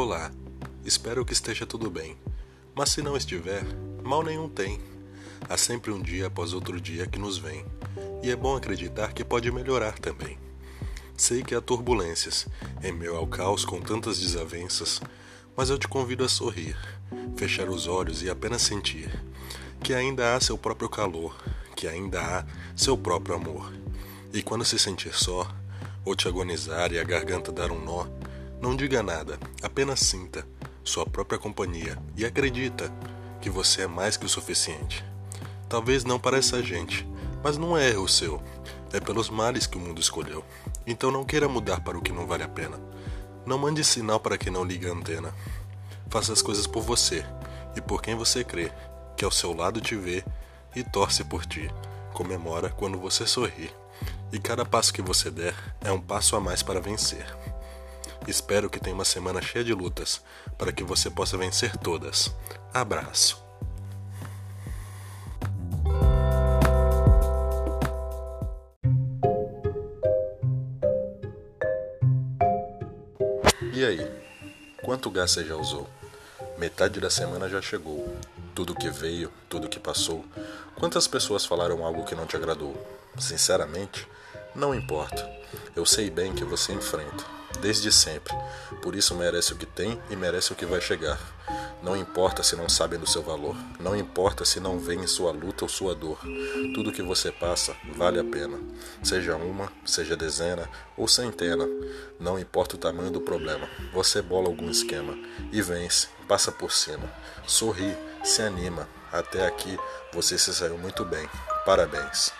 Olá, espero que esteja tudo bem. Mas se não estiver, mal nenhum tem. Há sempre um dia após outro dia que nos vem, e é bom acreditar que pode melhorar também. Sei que há turbulências, em meio ao caos com tantas desavenças, mas eu te convido a sorrir, fechar os olhos e apenas sentir que ainda há seu próprio calor, que ainda há seu próprio amor. E quando se sentir só, ou te agonizar e a garganta dar um nó, não diga nada, apenas sinta sua própria companhia e acredita que você é mais que o suficiente. Talvez não para essa gente, mas não é erro seu, é pelos males que o mundo escolheu. Então não queira mudar para o que não vale a pena. Não mande sinal para quem não liga a antena. Faça as coisas por você e por quem você crê, que ao seu lado te vê e torce por ti. Comemora quando você sorri. E cada passo que você der é um passo a mais para vencer. Espero que tenha uma semana cheia de lutas para que você possa vencer todas. Abraço. E aí? Quanto gás você já usou? Metade da semana já chegou. Tudo que veio, tudo que passou. Quantas pessoas falaram algo que não te agradou? Sinceramente, não importa. Eu sei bem que você enfrenta desde sempre. Por isso merece o que tem e merece o que vai chegar. Não importa se não sabem do seu valor, não importa se não veem sua luta ou sua dor. Tudo que você passa vale a pena. Seja uma, seja dezena ou centena, não importa o tamanho do problema. Você bola algum esquema e vence, passa por cima. Sorri, se anima. Até aqui você se saiu muito bem. Parabéns.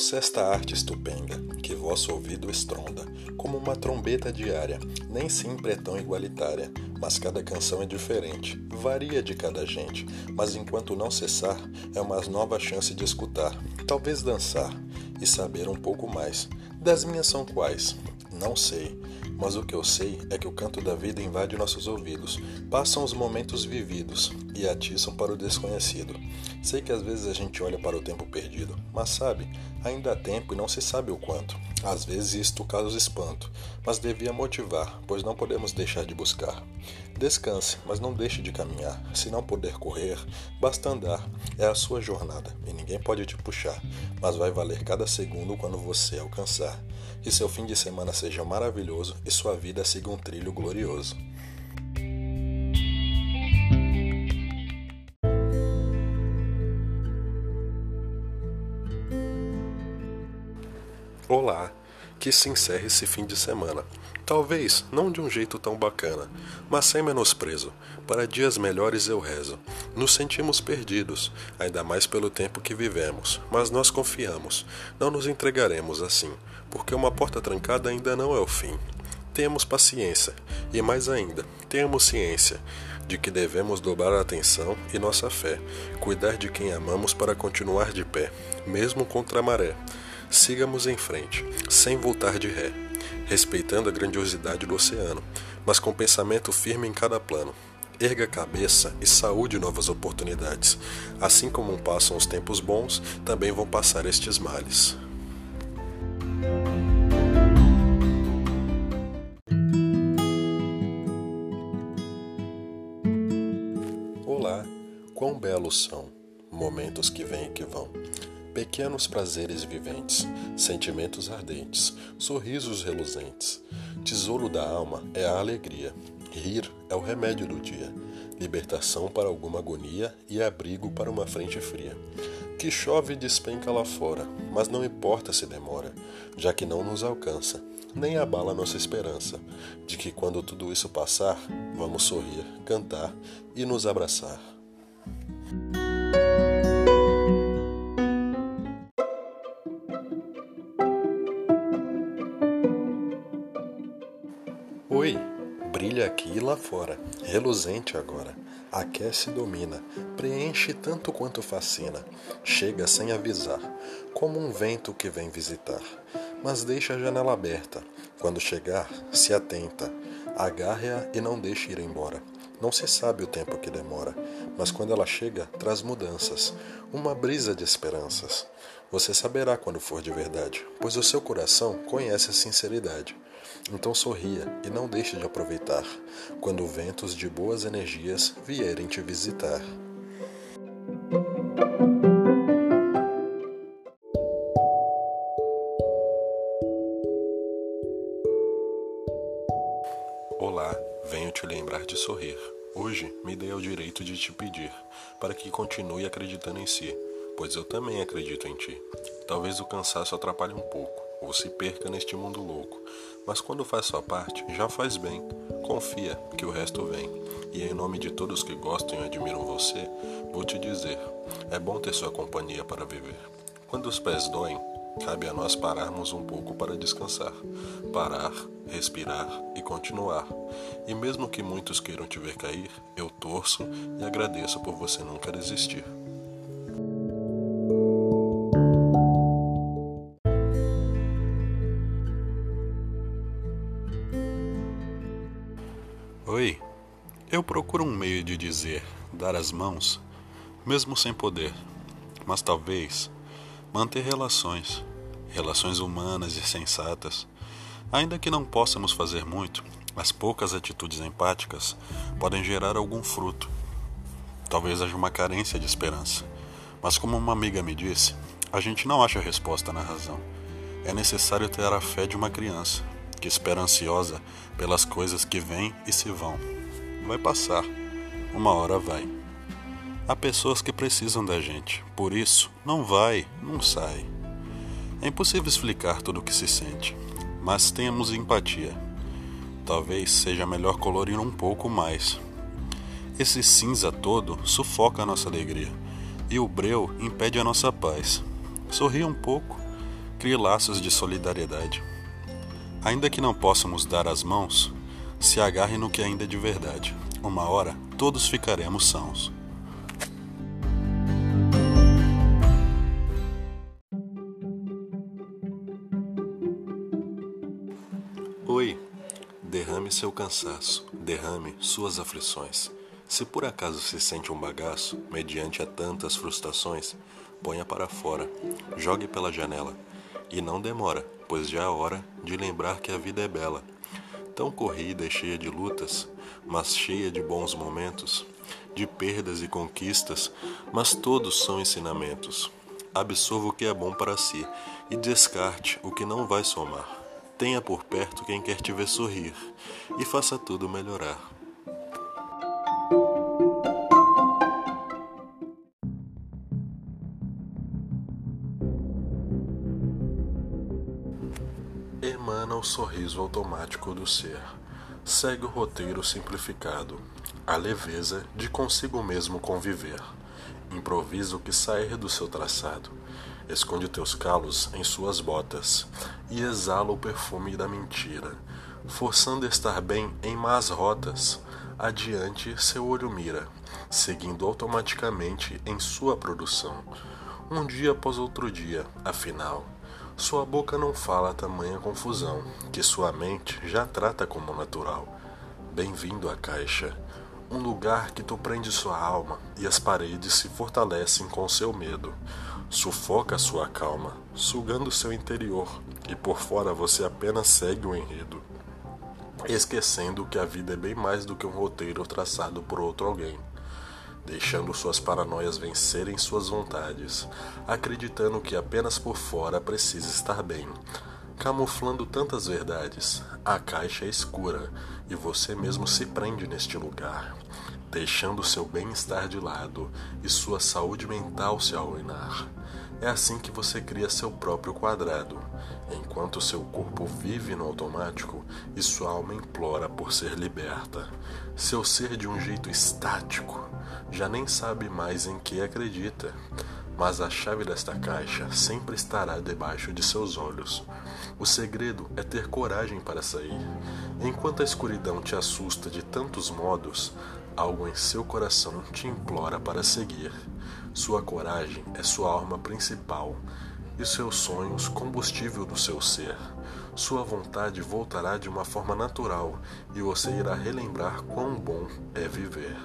Ouça esta arte estupenda, que vosso ouvido estronda, como uma trombeta diária, nem sempre é tão igualitária, mas cada canção é diferente, varia de cada gente, mas enquanto não cessar, é uma nova chance de escutar, talvez dançar e saber um pouco mais. Das minhas são quais? Não sei, mas o que eu sei é que o canto da vida invade nossos ouvidos, passam os momentos vividos e atiçam para o desconhecido. Sei que às vezes a gente olha para o tempo perdido, mas sabe, ainda há tempo e não se sabe o quanto. Às vezes isto causa espanto, mas devia motivar, pois não podemos deixar de buscar. Descanse, mas não deixe de caminhar. Se não puder correr, basta andar. É a sua jornada e ninguém pode te puxar, mas vai valer cada segundo quando você alcançar. Que seu fim de semana seja maravilhoso e sua vida siga um trilho glorioso. Olá, que se encerre esse fim de semana. Talvez não de um jeito tão bacana, mas sem menosprezo. Para dias melhores eu rezo. Nos sentimos perdidos, ainda mais pelo tempo que vivemos, mas nós confiamos. Não nos entregaremos assim, porque uma porta trancada ainda não é o fim. Temos paciência e mais ainda, temos ciência de que devemos dobrar a atenção e nossa fé, cuidar de quem amamos para continuar de pé, mesmo contra a maré. Sigamos em frente, sem voltar de ré, respeitando a grandiosidade do oceano, mas com pensamento firme em cada plano. Erga a cabeça e saúde novas oportunidades. Assim como passam os tempos bons, também vão passar estes males. Olá, quão belos são momentos que vêm e que vão pequenos prazeres viventes, sentimentos ardentes, sorrisos reluzentes. Tesouro da alma é a alegria. Rir é o remédio do dia, libertação para alguma agonia e abrigo para uma frente fria. Que chove e despenca lá fora, mas não importa se demora, já que não nos alcança, nem abala nossa esperança de que quando tudo isso passar, vamos sorrir, cantar e nos abraçar. Oi, brilha aqui e lá fora, reluzente agora. Aquece e domina, preenche tanto quanto fascina. Chega sem avisar, como um vento que vem visitar. Mas deixa a janela aberta. Quando chegar, se atenta. Agarre-a e não deixe ir embora. Não se sabe o tempo que demora, mas quando ela chega, traz mudanças, uma brisa de esperanças. Você saberá quando for de verdade, pois o seu coração conhece a sinceridade. Então sorria e não deixe de aproveitar quando ventos de boas energias vierem te visitar. Olá, venho te lembrar de sorrir. Hoje me dei ao direito de te pedir para que continue acreditando em si, pois eu também acredito em ti. Talvez o cansaço atrapalhe um pouco, ou se perca neste mundo louco, mas quando faz sua parte, já faz bem. Confia que o resto vem. E em nome de todos que gostam e admiram você, vou te dizer: é bom ter sua companhia para viver. Quando os pés doem, cabe a nós pararmos um pouco para descansar, parar, respirar e continuar. E mesmo que muitos queiram te ver cair, eu torço e agradeço por você nunca desistir. Eu procuro um meio de dizer, dar as mãos, mesmo sem poder, mas talvez manter relações, relações humanas e sensatas. Ainda que não possamos fazer muito, as poucas atitudes empáticas podem gerar algum fruto. Talvez haja uma carência de esperança, mas como uma amiga me disse, a gente não acha resposta na razão. É necessário ter a fé de uma criança, que espera ansiosa pelas coisas que vêm e se vão. Vai passar, uma hora vai. Há pessoas que precisam da gente, por isso, não vai, não sai. É impossível explicar tudo o que se sente, mas tenhamos empatia. Talvez seja melhor colorir um pouco mais. Esse cinza todo sufoca a nossa alegria e o breu impede a nossa paz. Sorria um pouco, crie laços de solidariedade. Ainda que não possamos dar as mãos, se agarre no que ainda é de verdade. Uma hora todos ficaremos sãos. Oi, derrame seu cansaço, derrame suas aflições. Se por acaso se sente um bagaço, mediante a tantas frustrações, ponha para fora, jogue pela janela. E não demora, pois já é hora de lembrar que a vida é bela. Tão corrida e cheia de lutas, mas cheia de bons momentos, de perdas e conquistas, mas todos são ensinamentos. Absorva o que é bom para si e descarte o que não vai somar. Tenha por perto quem quer te ver sorrir e faça tudo melhorar. Sorriso automático do ser. Segue o roteiro simplificado, a leveza de consigo mesmo conviver. Improvisa o que sair do seu traçado Esconde teus calos em suas botas e exala o perfume da mentira, forçando estar bem em más rotas. Adiante seu olho mira, seguindo automaticamente em sua produção, um dia após outro dia, afinal. Sua boca não fala tamanha confusão, que sua mente já trata como natural. Bem-vindo à caixa, um lugar que tu prende sua alma e as paredes se fortalecem com seu medo sufoca sua calma, sugando seu interior, e por fora você apenas segue o enredo, esquecendo que a vida é bem mais do que um roteiro traçado por outro alguém, deixando suas paranoias vencerem suas vontades, acreditando que apenas por fora precisa estar bem. Camuflando tantas verdades, a caixa é escura e você mesmo se prende neste lugar, deixando seu bem-estar de lado e sua saúde mental se arruinar. É assim que você cria seu próprio quadrado, enquanto seu corpo vive no automático e sua alma implora por ser liberta. Seu ser de um jeito estático já nem sabe mais em que acredita, mas a chave desta caixa sempre estará debaixo de seus olhos. O segredo é ter coragem para sair. Enquanto a escuridão te assusta de tantos modos, algo em seu coração te implora para seguir. Sua coragem é sua arma principal e seus sonhos combustível do seu ser. sua vontade voltará de uma forma natural e você irá relembrar quão bom é viver.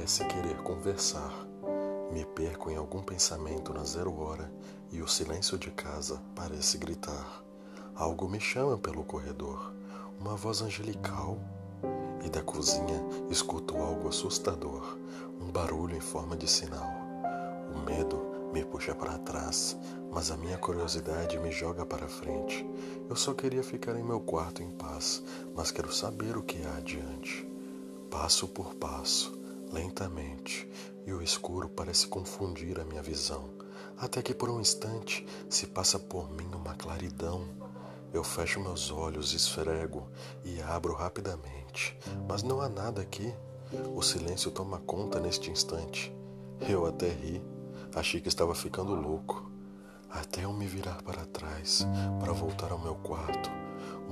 Parece querer conversar. Me perco em algum pensamento na zero hora e o silêncio de casa parece gritar. Algo me chama pelo corredor, uma voz angelical. E da cozinha escuto algo assustador, um barulho em forma de sinal. O medo me puxa para trás, mas a minha curiosidade me joga para frente. Eu só queria ficar em meu quarto em paz, mas quero saber o que há adiante. Passo por passo, lentamente, e o escuro parece confundir a minha visão, até que por um instante se passa por mim uma claridão. Eu fecho meus olhos, esfrego e abro rapidamente, mas não há nada aqui. O silêncio toma conta neste instante. Eu até ri, achei que estava ficando louco. Até eu me virar para trás para voltar ao meu quarto,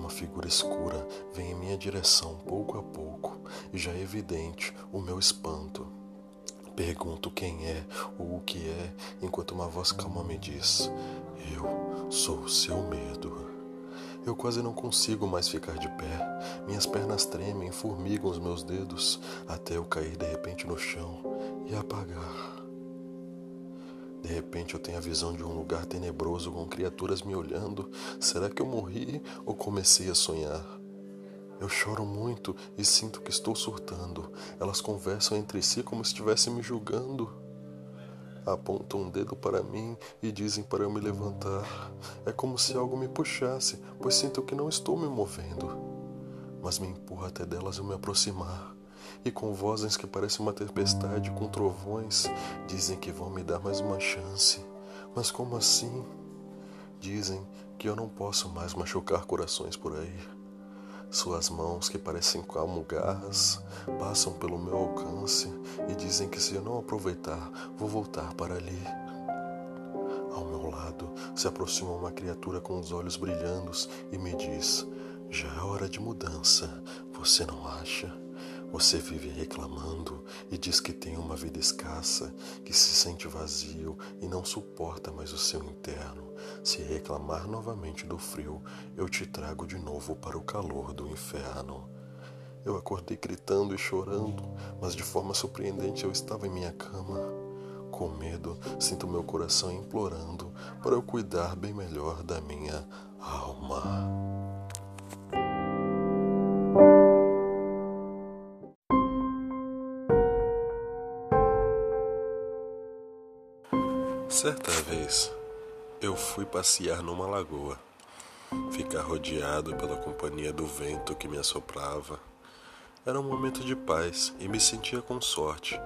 uma figura escura vem em minha direção pouco a pouco e já é evidente o meu espanto. Pergunto quem é ou o que é, enquanto uma voz calma me diz: Eu sou o seu medo. Eu quase não consigo mais ficar de pé. Minhas pernas tremem, formigam os meus dedos, até eu cair de repente no chão e apagar. De repente eu tenho a visão de um lugar tenebroso com criaturas me olhando. Será que eu morri ou comecei a sonhar? Eu choro muito e sinto que estou surtando. Elas conversam entre si como se estivessem me julgando. Apontam um dedo para mim e dizem para eu me levantar. É como se algo me puxasse, pois sinto que não estou me movendo. Mas me empurra até delas eu me aproximar e com vozes que parecem uma tempestade com trovões, dizem que vão me dar mais uma chance. Mas como assim? Dizem que eu não posso mais machucar corações por aí. Suas mãos, que parecem como garras, passam pelo meu alcance e dizem que se eu não aproveitar, vou voltar para ali. Ao meu lado se aproxima uma criatura com os olhos brilhando e me diz: Já é hora de mudança, você não acha? Você vive reclamando e diz que tem uma vida escassa, que se sente vazio e não suporta mais o seu interno. Se reclamar novamente do frio, eu te trago de novo para o calor do inferno. Eu acordei gritando e chorando, mas de forma surpreendente eu estava em minha cama. Com medo, sinto meu coração implorando para eu cuidar bem melhor da minha alma. Certa vez, eu fui passear numa lagoa, ficar rodeado pela companhia do vento que me assoprava. Era um momento de paz e me sentia com sorte,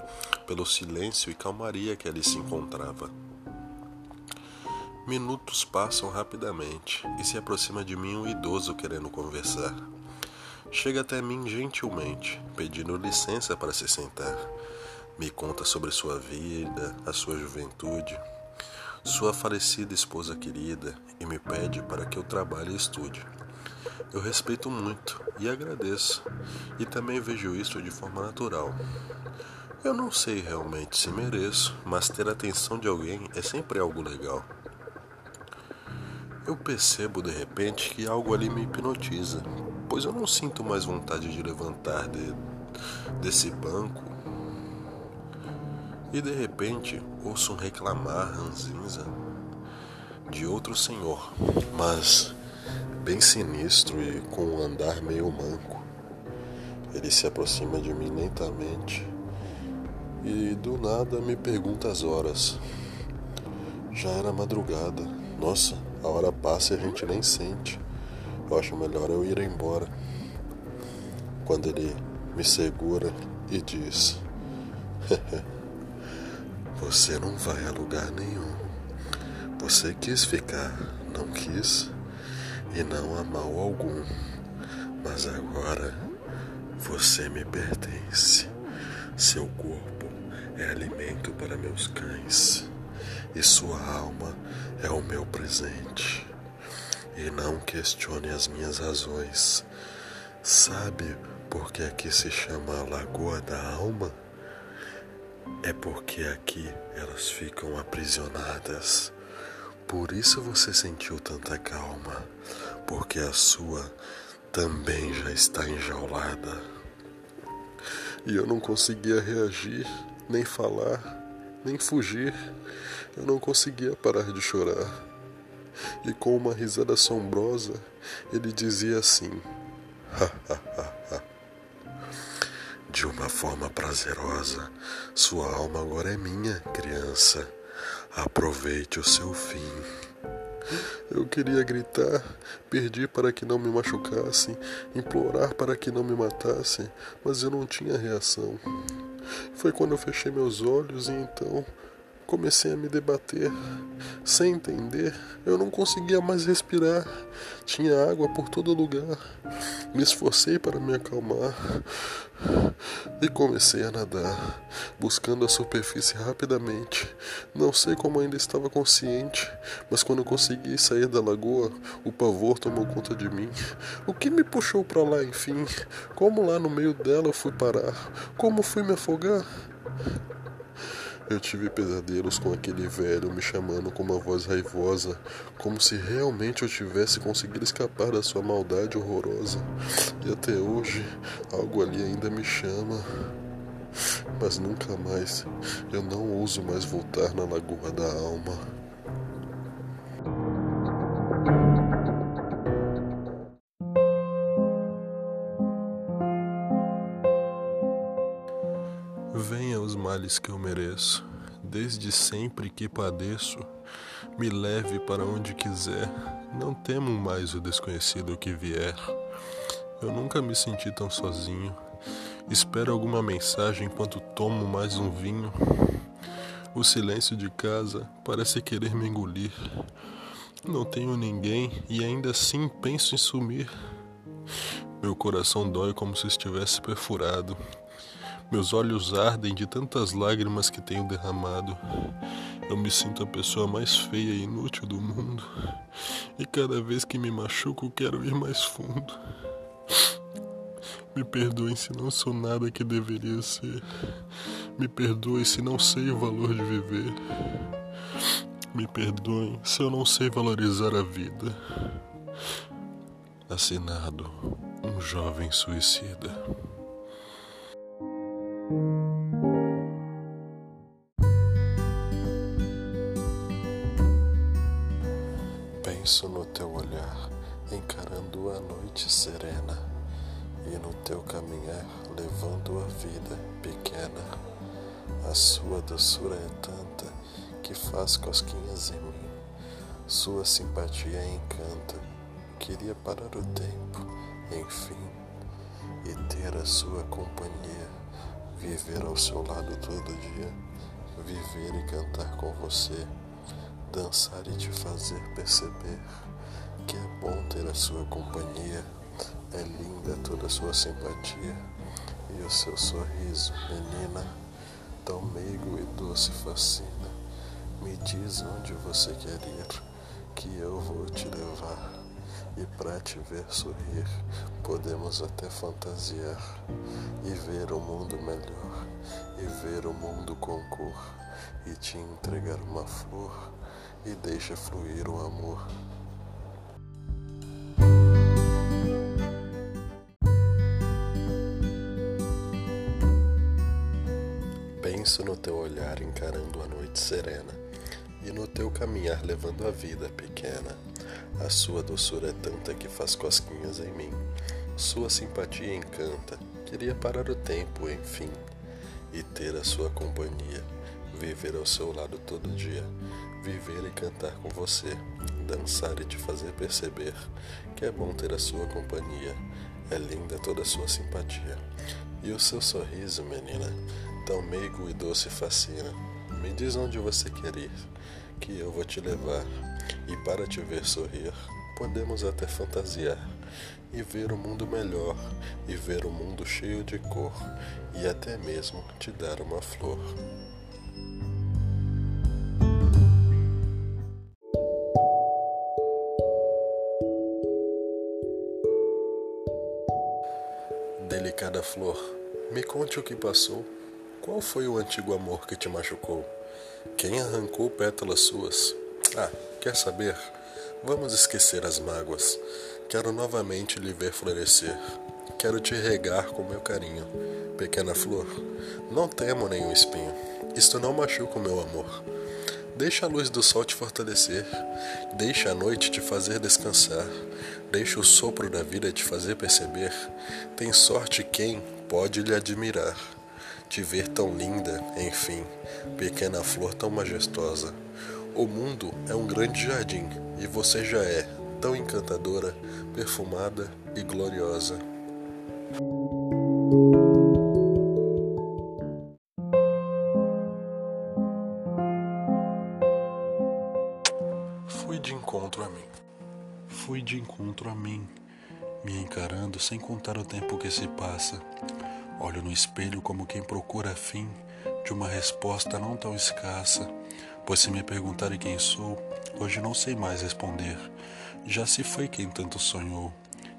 pelo silêncio e calmaria que ali se encontrava. Minutos passam rapidamente e se aproxima de mim um idoso querendo conversar. Chega até mim gentilmente, pedindo licença para se sentar. Me conta sobre sua vida, a sua juventude, sua falecida esposa querida e me pede para que eu trabalhe e estude. Eu respeito muito e agradeço, e também vejo isso de forma natural. Eu não sei realmente se mereço, mas ter a atenção de alguém é sempre algo legal. Eu percebo de repente que algo ali me hipnotiza, pois eu não sinto mais vontade de levantar de, desse banco e de repente ouço um reclamar ranzinza de outro senhor, mas bem sinistro e com um andar meio manco. Ele se aproxima de mim lentamente e do nada me pergunta as horas. Já era madrugada. Nossa, a hora passa e a gente nem sente. Eu acho melhor eu ir embora. Quando ele me segura e diz: Você não vai a lugar nenhum. Você quis ficar, não quis, e não há mal algum. Mas agora você me pertence. Seu corpo é alimento para meus cães, e sua alma é o meu presente. e não questione as minhas razões. Sabe por que aqui se chama Lagoa da Alma? É porque aqui elas ficam aprisionadas. Por isso você sentiu tanta calma, porque a sua também já está enjaulada. E eu não conseguia reagir, nem falar, nem fugir. Eu não conseguia parar de chorar. E com uma risada assombrosa, ele dizia assim: De uma forma prazerosa, sua alma agora é minha, criança. Aproveite o seu fim. Eu queria gritar, pedir para que não me machucassem, implorar para que não me matassem, mas eu não tinha reação. Foi quando eu fechei meus olhos e então Comecei a me debater, sem entender. Eu não conseguia mais respirar. Tinha água por todo lugar. Me esforcei para me acalmar e comecei a nadar, buscando a superfície rapidamente. Não sei como ainda estava consciente, mas quando consegui sair da lagoa, o pavor tomou conta de mim. O que me puxou para lá, enfim? Como lá no meio dela eu fui parar? Como fui me afogar? Eu tive pesadelos com aquele velho me chamando com uma voz raivosa, como se realmente eu tivesse conseguido escapar da sua maldade horrorosa. E até hoje, algo ali ainda me chama. Mas nunca mais, eu não ouso mais voltar na Lagoa da Alma. Males que eu mereço, desde sempre que padeço, me leve para onde quiser, não temo mais o desconhecido que vier. Eu nunca me senti tão sozinho, espero alguma mensagem enquanto tomo mais um vinho. O silêncio de casa parece querer me engolir. Não tenho ninguém e ainda assim penso em sumir. Meu coração dói como se estivesse perfurado. Meus olhos ardem de tantas lágrimas que tenho derramado. Eu me sinto a pessoa mais feia e inútil do mundo. E cada vez que me machuco, quero ir mais fundo. Me perdoem se não sou nada que deveria ser. Me perdoem se não sei o valor de viver. Me perdoem se eu não sei valorizar a vida. Assinado um jovem suicida. Penso no teu olhar, encarando a noite serena, e no teu caminhar, levando a vida pequena. A sua doçura é tanta que faz cosquinhas em mim. Sua simpatia encanta. Queria parar o tempo, enfim, e ter a sua companhia viver ao seu lado todo dia, viver e cantar com você, dançar e te fazer perceber que é bom ter a sua companhia, é linda toda a sua simpatia e o seu sorriso, menina, tão meigo e doce fascina. Me diz onde você quer ir, que eu vou te levar. E para te ver sorrir, podemos até fantasiar e ver o mundo melhor, e ver o mundo com cor, e te entregar uma flor, e deixa fluir o amor. Penso no teu olhar encarando a noite serena, e no teu caminhar levando a vida pequena a sua doçura é tanta que faz cosquinhas em mim. Sua simpatia encanta. Queria parar o tempo, enfim, e ter a sua companhia. Viver ao seu lado todo dia. Viver e cantar com você. Dançar e te fazer perceber que é bom ter a sua companhia. É linda toda a sua simpatia. E o seu sorriso, menina, tão meigo e doce fascina. Me diz onde você quer ir, que eu vou te levar e para te ver sorrir, podemos até fantasiar e ver o um mundo melhor, e ver o um mundo cheio de cor, e até mesmo te dar uma flor. Delicada flor, me conte o que passou. Qual foi o antigo amor que te machucou? Quem arrancou pétalas suas? Ah, quer saber? Vamos esquecer as mágoas. Quero novamente lhe ver florescer. Quero te regar com meu carinho. Pequena flor, não temo nenhum espinho. Isto não machuca o meu amor. Deixa a luz do sol te fortalecer. Deixa a noite te fazer descansar. Deixa o sopro da vida te fazer perceber. Tem sorte quem pode lhe admirar. Te ver tão linda, enfim, pequena flor tão majestosa. O mundo é um grande jardim e você já é tão encantadora, perfumada e gloriosa. Fui de encontro a mim. Fui de encontro a mim, me encarando sem contar o tempo que se passa. Olho no espelho como quem procura fim de uma resposta não tão escassa, pois se me perguntarem quem sou, hoje não sei mais responder. Já se foi quem tanto sonhou,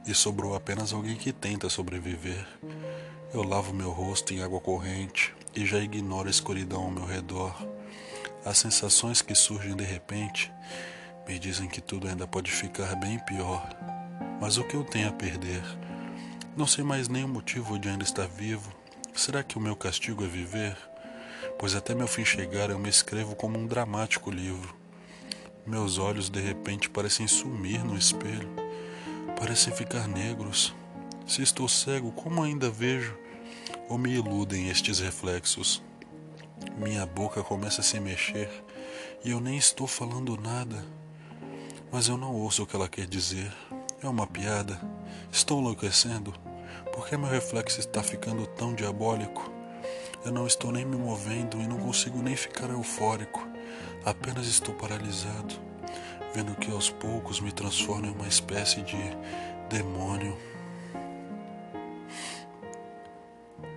e sobrou apenas alguém que tenta sobreviver. Eu lavo meu rosto em água corrente e já ignoro a escuridão ao meu redor. As sensações que surgem de repente me dizem que tudo ainda pode ficar bem pior. Mas o que eu tenho a perder? Não sei mais nem o motivo de ainda estar vivo. Será que o meu castigo é viver? Pois até meu fim chegar eu me escrevo como um dramático livro. Meus olhos de repente parecem sumir no espelho, parecem ficar negros. Se estou cego, como ainda vejo? Ou me iludem estes reflexos? Minha boca começa a se mexer e eu nem estou falando nada. Mas eu não ouço o que ela quer dizer. É uma piada. Estou enlouquecendo. Por que meu reflexo está ficando tão diabólico? Eu não estou nem me movendo e não consigo nem ficar eufórico. Apenas estou paralisado, vendo que aos poucos me transformo em uma espécie de demônio.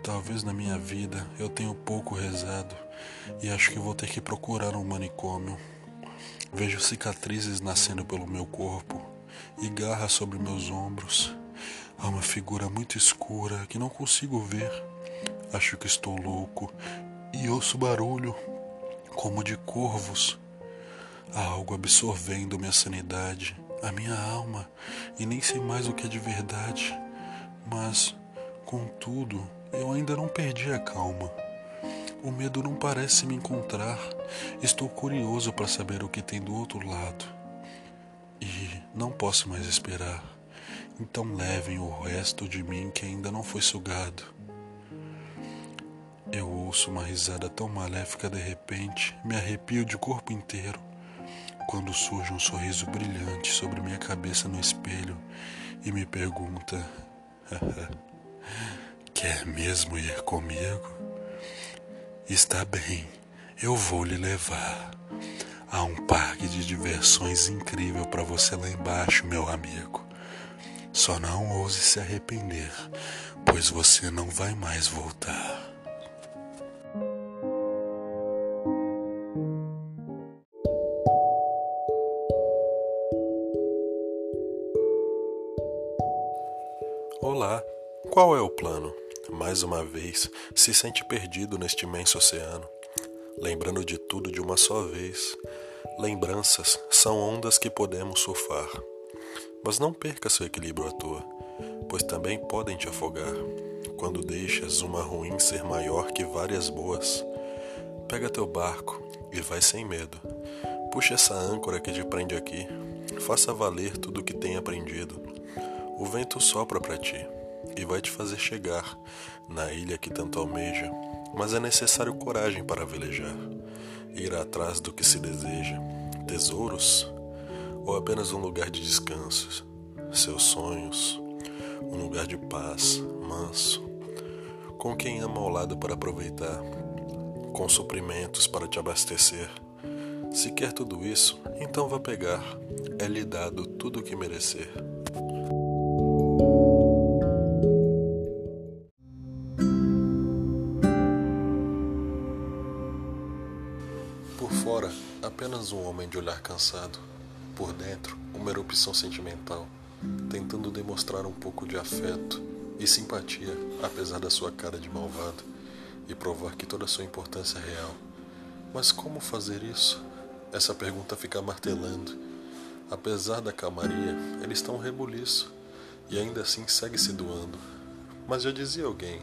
Talvez na minha vida eu tenha pouco rezado e acho que vou ter que procurar um manicômio. Vejo cicatrizes nascendo pelo meu corpo e garras sobre meus ombros. Há uma figura muito escura que não consigo ver. Acho que estou louco e ouço barulho como de corvos. Há algo absorvendo minha sanidade, a minha alma, e nem sei mais o que é de verdade. Mas, contudo, eu ainda não perdi a calma. O medo não parece me encontrar. Estou curioso para saber o que tem do outro lado. E não posso mais esperar. Então levem o resto de mim que ainda não foi sugado. Eu ouço uma risada tão maléfica de repente, me arrepio de corpo inteiro. Quando surge um sorriso brilhante sobre minha cabeça no espelho e me pergunta: Quer mesmo ir comigo? Está bem, eu vou lhe levar. Há um parque de diversões incrível para você lá embaixo, meu amigo. Só não ouse se arrepender, pois você não vai mais voltar. Qual é o plano? mais uma vez, se sente perdido neste imenso oceano, lembrando de tudo de uma só vez. Lembranças são ondas que podemos surfar. Mas não perca seu equilíbrio à toa, pois também podem te afogar. Quando deixas uma ruim ser maior que várias boas, pega teu barco e vai sem medo. Puxa essa âncora que te prende aqui. Faça valer tudo o que tem aprendido. O vento sopra para ti e vai te fazer chegar na ilha que tanto almeja, mas é necessário coragem para velejar, ir atrás do que se deseja, tesouros ou apenas um lugar de descanso, seus sonhos, um lugar de paz, manso, com quem ama ao lado para aproveitar, com suprimentos para te abastecer. Se quer tudo isso, então vá pegar, é lhe dado tudo o que merecer. Apenas um homem de olhar cansado. Por dentro, uma erupção sentimental, tentando demonstrar um pouco de afeto, e simpatia, apesar da sua cara de malvado, e provar que toda a sua importância é real. Mas como fazer isso? Essa pergunta fica martelando. Apesar da calmaria, ele está um rebuliço e ainda assim segue se doando. Mas já dizia alguém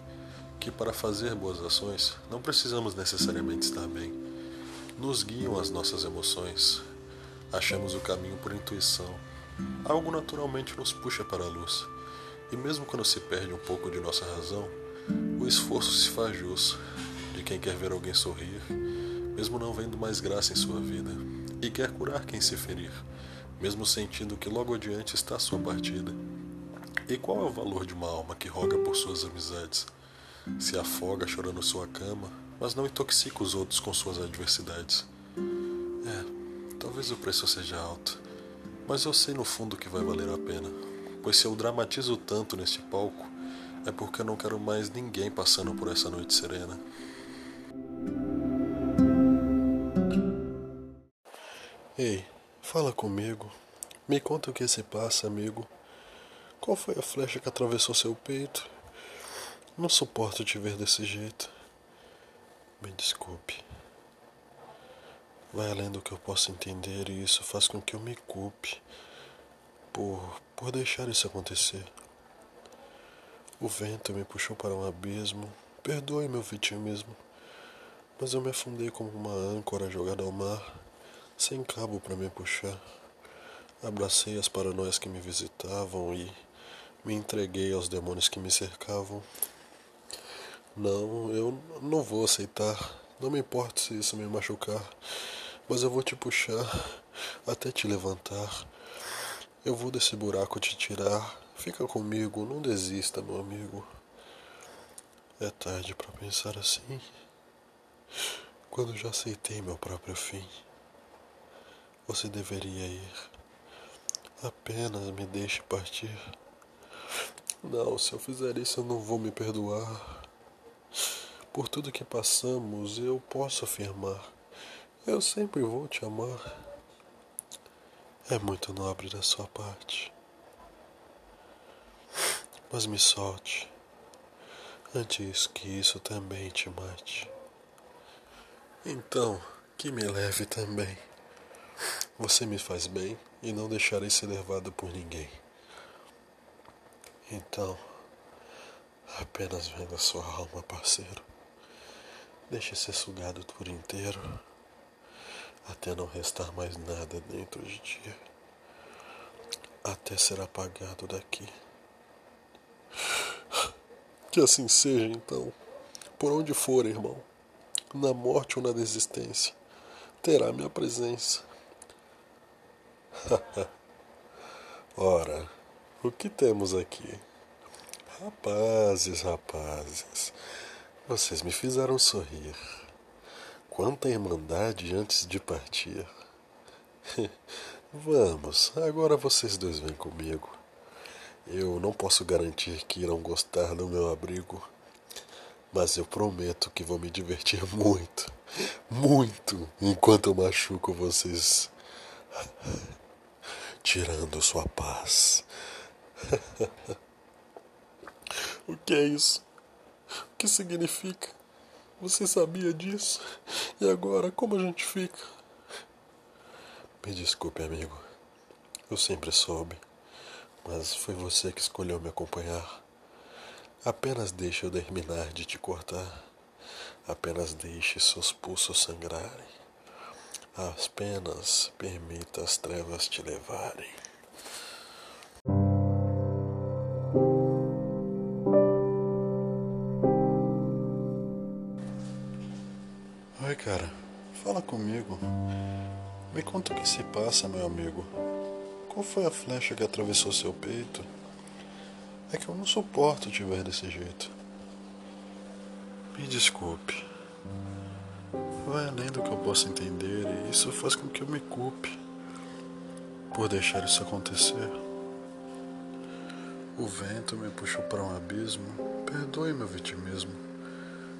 que para fazer boas ações não precisamos necessariamente estar bem. Nos guiam as nossas emoções. Achamos o caminho por intuição. Algo naturalmente nos puxa para a luz. E mesmo quando se perde um pouco de nossa razão, o esforço se faz jus de quem quer ver alguém sorrir, mesmo não vendo mais graça em sua vida, e quer curar quem se ferir, mesmo sentindo que logo adiante está sua partida. E qual é o valor de uma alma que roga por suas amizades? Se afoga chorando sua cama, mas não intoxica os outros com suas adversidades. É, talvez o preço seja alto, mas eu sei no fundo que vai valer a pena, pois se eu dramatizo tanto neste palco, é porque eu não quero mais ninguém passando por essa noite serena. Ei, fala comigo. Me conta o que se passa, amigo. Qual foi a flecha que atravessou seu peito? Não suporto te ver desse jeito. Me desculpe. Vai além do que eu posso entender e isso faz com que eu me culpe por, por deixar isso acontecer. O vento me puxou para um abismo. Perdoe meu vitimismo. Mas eu me afundei como uma âncora jogada ao mar, sem cabo para me puxar. Abracei as paranoias que me visitavam e me entreguei aos demônios que me cercavam. Não, eu não vou aceitar. Não me importa se isso me machucar, mas eu vou te puxar até te levantar. Eu vou desse buraco te tirar Fica comigo, não desista, meu amigo. É tarde para pensar assim. Quando já aceitei meu próprio fim, você deveria ir. Apenas me deixe partir. Não, se eu fizer isso, eu não vou me perdoar. Por tudo que passamos, eu posso afirmar: eu sempre vou te amar. É muito nobre da sua parte mas me solte, antes que isso também te mate. Então, que me leve também. Você me faz bem e não deixarei ser levado por ninguém. Então, apenas vendo a sua alma, parceiro. Deixe ser sugado por inteiro, até não restar mais nada dentro de ti, até ser apagado daqui. Que assim seja, então. Por onde for, irmão, na morte ou na desistência, terá minha presença. Ora, o que temos aqui? Rapazes, rapazes, vocês me fizeram sorrir. Quanta irmandade antes de partir. Vamos, agora vocês dois vêm comigo. Eu não posso garantir que irão gostar do meu abrigo, mas eu prometo que vou me divertir muito, muito, enquanto eu machuco vocês, tirando sua paz. o que é isso? O que significa? Você sabia disso? E agora, como a gente fica? Me desculpe, amigo. Eu sempre soube mas foi você que escolheu me acompanhar. Apenas deixe eu terminar de te cortar. Apenas deixe seus pulsos sangrarem. Apenas permita as trevas te levarem. Passa, meu amigo. Qual foi a flecha que atravessou seu peito? É que eu não suporto te ver desse jeito. Me desculpe. Vai além do que eu posso entender e isso faz com que eu me culpe por deixar isso acontecer. O vento me puxou para um abismo. Perdoe meu vitimismo,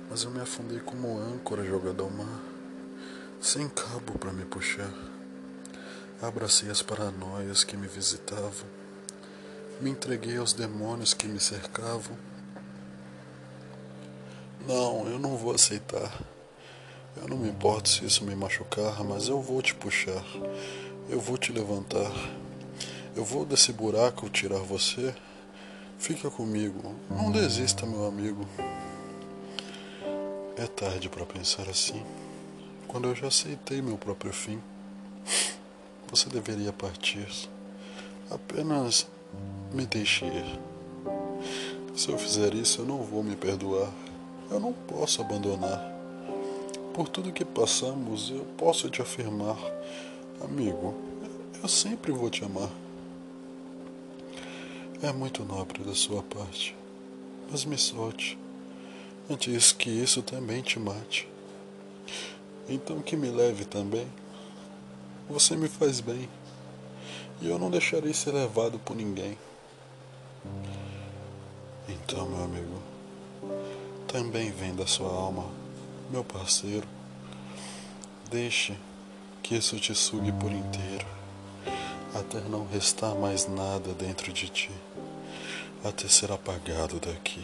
mas eu me afundei como âncora jogada ao mar, sem cabo para me puxar. Abracei as paranoias que me visitavam. Me entreguei aos demônios que me cercavam. Não, eu não vou aceitar. Eu não me importo se isso me machucar, mas eu vou te puxar. Eu vou te levantar. Eu vou desse buraco tirar você. Fica comigo. Não desista, meu amigo. É tarde para pensar assim. Quando eu já aceitei meu próprio fim, você deveria partir. Apenas me deixe ir. Se eu fizer isso, eu não vou me perdoar. Eu não posso abandonar. Por tudo que passamos, eu posso te afirmar, amigo, eu sempre vou te amar. É muito nobre da sua parte, mas me solte, antes que isso também te mate. Então que me leve também. Você me faz bem, e eu não deixarei ser levado por ninguém. Então, meu amigo, também vem da sua alma meu parceiro. Deixe que isso te sugue por inteiro, até não restar mais nada dentro de ti, até ser apagado daqui.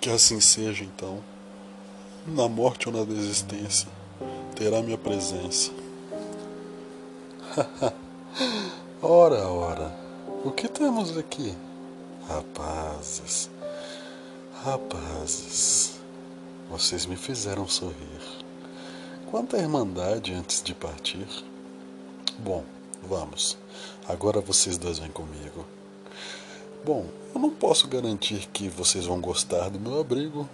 Que assim seja então, na morte ou na desistência, terá minha presença. ora, ora, o que temos aqui? Rapazes, rapazes. Vocês me fizeram sorrir. Quanta irmandade antes de partir. Bom, vamos. Agora vocês dois vêm comigo. Bom, eu não posso garantir que vocês vão gostar do meu abrigo,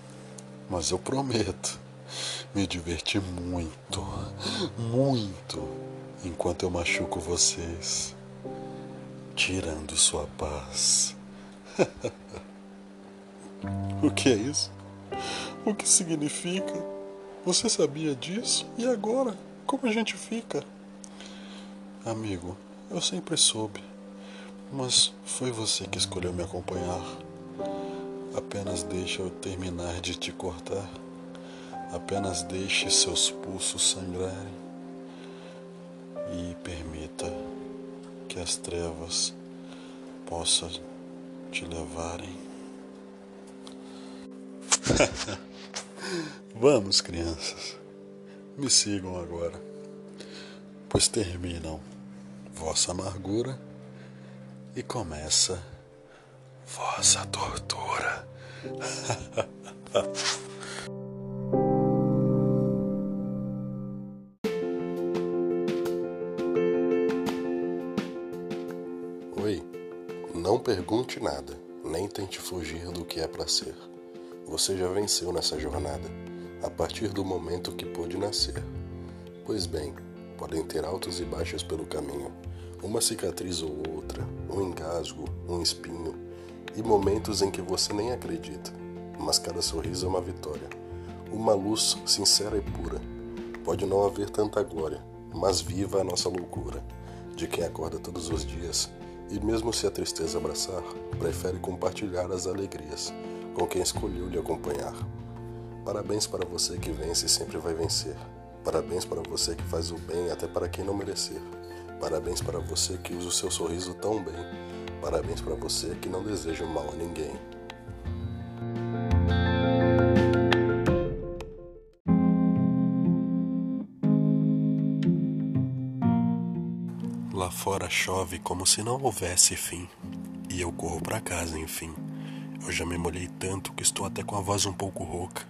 mas eu prometo me divertir muito, muito, enquanto eu machuco vocês, tirando sua paz. o que é isso? O que significa? Você sabia disso? E agora? Como a gente fica? Amigo, eu sempre soube, mas foi você que escolheu me acompanhar. Apenas deixa eu terminar de te cortar. Apenas deixe seus pulsos sangrarem e permita que as trevas possam te levarem. Vamos, crianças, me sigam agora, pois terminam vossa amargura e começa vossa tortura. pergunte nada, nem tente fugir do que é para ser. Você já venceu nessa jornada, a partir do momento que pôde nascer. Pois bem, podem ter altos e baixos pelo caminho, uma cicatriz ou outra, um engasgo, um espinho, e momentos em que você nem acredita, mas cada sorriso é uma vitória. Uma luz sincera e pura. Pode não haver tanta glória, mas viva a nossa loucura, de quem acorda todos os dias e, mesmo se a tristeza abraçar, prefere compartilhar as alegrias com quem escolheu lhe acompanhar. Parabéns para você que vence e sempre vai vencer. Parabéns para você que faz o bem até para quem não merecer. Parabéns para você que usa o seu sorriso tão bem. Parabéns para você que não deseja mal a ninguém. Fora chove como se não houvesse fim, e eu corro para casa, enfim. Eu já me molhei tanto que estou até com a voz um pouco rouca.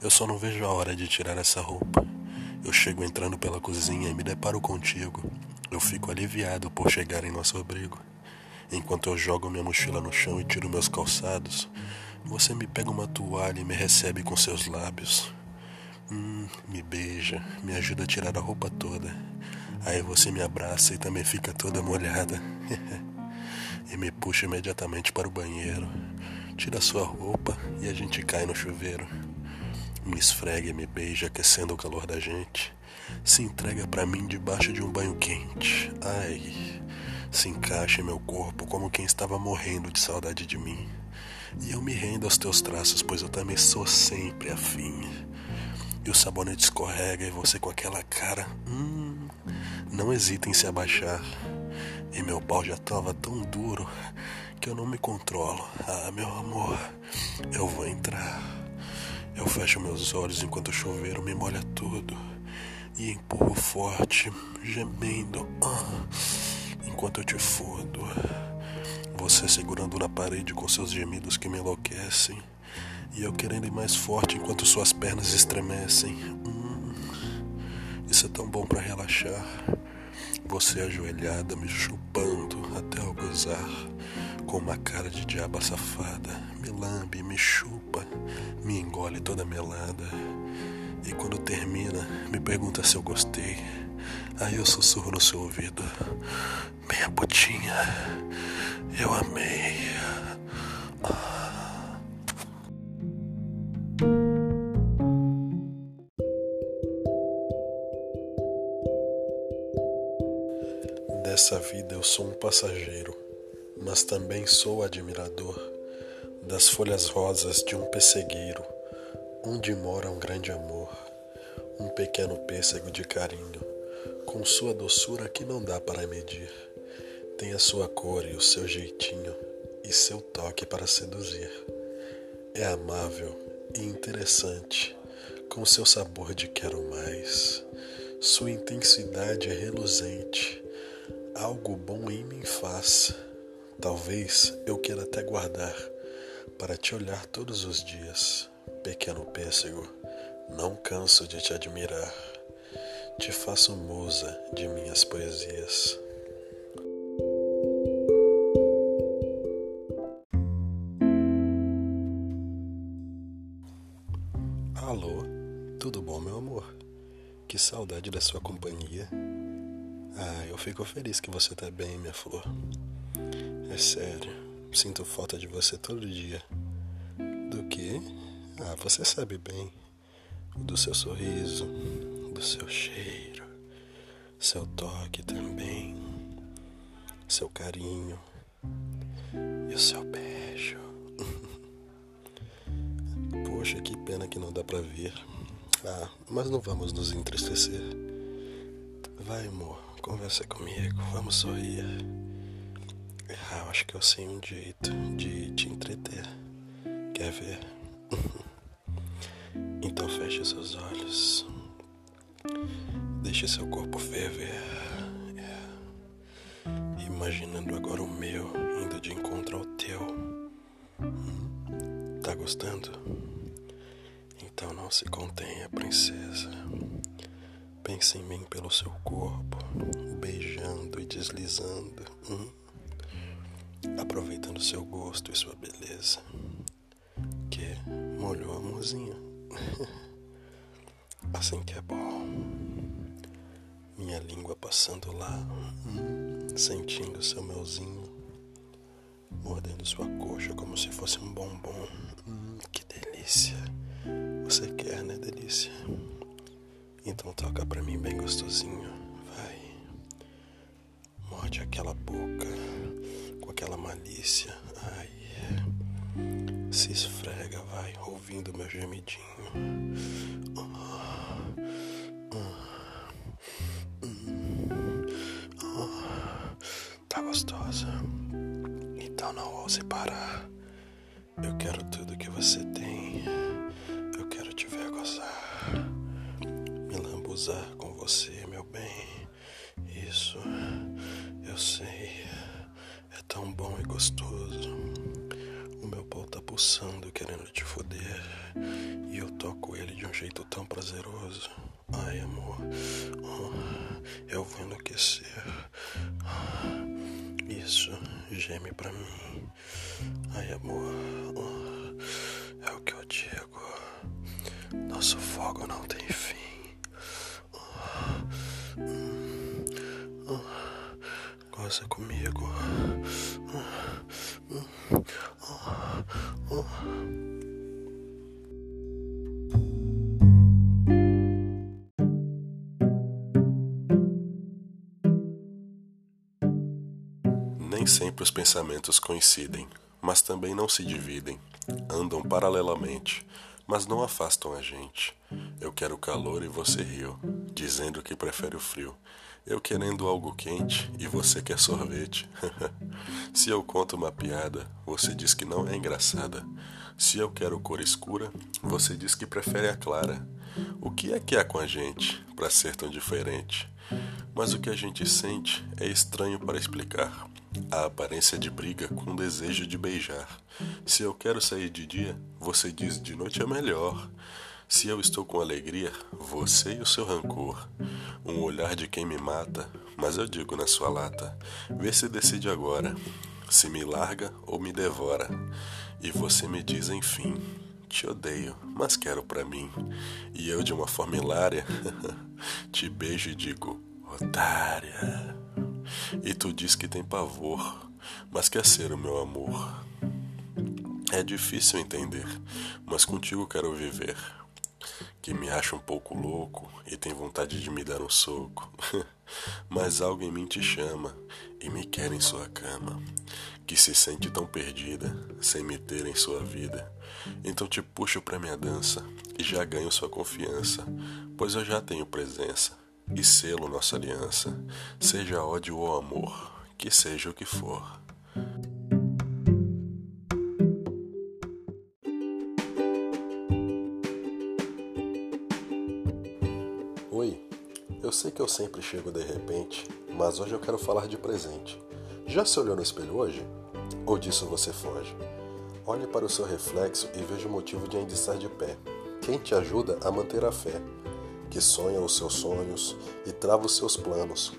Eu só não vejo a hora de tirar essa roupa. Eu chego entrando pela cozinha e me deparo contigo. Eu fico aliviado por chegar em nosso abrigo. Enquanto eu jogo minha mochila no chão e tiro meus calçados, você me pega uma toalha e me recebe com seus lábios. Hum, me beija, me ajuda a tirar a roupa toda. Aí você me abraça e também fica toda molhada. e me puxa imediatamente para o banheiro tira sua roupa e a gente cai no chuveiro. Me esfrega e me beija, aquecendo o calor da gente. Se entrega para mim debaixo de um banho quente. Ai, se encaixa em meu corpo como quem estava morrendo de saudade de mim. E eu me rendo aos teus traços, pois eu também sou sempre afim. E o sabonete escorrega e você com aquela cara. Hum, não hesita em se abaixar. E meu pau já tava tão duro que eu não me controlo. Ah, meu amor, eu vou entrar. Eu fecho meus olhos enquanto o chuveiro me molha tudo. E empurro forte, gemendo. Ah, enquanto eu te fodo. Você segurando na parede com seus gemidos que me enlouquecem. E eu querendo ir mais forte enquanto suas pernas estremecem. Hum, isso é tão bom para relaxar. Você ajoelhada me chupando até eu gozar. Com uma cara de diaba safada. Me lambe, me chupa, me engole toda melada. E quando termina, me pergunta se eu gostei. Aí eu sussurro no seu ouvido: Minha putinha, eu amei. Dessa vida eu sou um passageiro, mas também sou admirador das folhas rosas de um pessegueiro, onde mora um grande amor, um pequeno pêssego de carinho, com sua doçura que não dá para medir. Tem a sua cor e o seu jeitinho e seu toque para seduzir. É amável e interessante, com seu sabor de quero mais. Sua intensidade é reluzente algo bom em mim faz. Talvez eu queira até guardar para te olhar todos os dias, pequeno pêssego. Não canso de te admirar. Te faço musa de minhas poesias. Alô, tudo bom, meu amor? Que saudade da sua companhia. Ah, eu fico feliz que você tá bem, minha flor. É sério, sinto falta de você todo dia. Do que? Ah, você sabe bem. Do seu sorriso, do seu cheiro, seu toque também, seu carinho e o seu beijo. Poxa, que pena que não dá pra ver. Ah, mas não vamos nos entristecer. Vai, amor. Conversa comigo, vamos sorrir. Ah, eu acho que eu sei um jeito de te entreter. Quer ver? então feche seus olhos. Deixe seu corpo ferver. É. Imaginando agora o meu indo de encontro ao teu. Tá gostando? Então não se contenha, princesa. Pense em mim pelo seu corpo, beijando e deslizando, hum? aproveitando seu gosto e sua beleza. Que molhou a mãozinha. assim que é bom. Minha língua passando lá, hum, sentindo seu melzinho, mordendo sua coxa como se fosse um bombom. Hum, que delícia! Você quer, né, delícia? Então toca pra mim bem gostosinho, vai. Morde aquela boca com aquela malícia, ai. Se esfrega, vai, ouvindo meu gemidinho. Oh, tá gostosa. Então não ouse parar. Eu quero tudo que você tem. Usar com você, meu bem. Isso, eu sei. É tão bom e gostoso. O meu pau tá pulsando, querendo te foder. E eu toco ele de um jeito tão prazeroso. Ai, amor, oh, eu vou enlouquecer. Isso, geme pra mim. Ai, amor, oh, é o que eu digo. Nosso fogo não tem fim. Goza comigo. Nem sempre os pensamentos coincidem, mas também não se dividem. Andam paralelamente, mas não afastam a gente. Eu quero calor e você rio, dizendo que prefere o frio. Eu querendo algo quente e você quer sorvete. Se eu conto uma piada, você diz que não é engraçada. Se eu quero cor escura, você diz que prefere a clara. O que é que há com a gente para ser tão diferente? Mas o que a gente sente é estranho para explicar. A aparência de briga com desejo de beijar. Se eu quero sair de dia, você diz de noite é melhor. Se eu estou com alegria, você e o seu rancor. Um olhar de quem me mata, mas eu digo na sua lata: vê se decide agora, se me larga ou me devora. E você me diz enfim: te odeio, mas quero para mim. E eu, de uma forma hilária, te beijo e digo: otária. E tu diz que tem pavor, mas quer ser o meu amor. É difícil entender, mas contigo quero viver que me acha um pouco louco e tem vontade de me dar um soco. Mas algo em mim te chama e me quer em sua cama, que se sente tão perdida sem me ter em sua vida. Então te puxo pra minha dança e já ganho sua confiança, pois eu já tenho presença e selo nossa aliança, seja ódio ou amor, que seja o que for. Eu sei que eu sempre chego de repente, mas hoje eu quero falar de presente. Já se olhou no espelho hoje? Ou disso você foge? Olhe para o seu reflexo e veja o motivo de ainda estar de pé. Quem te ajuda a manter a fé, que sonha os seus sonhos e trava os seus planos.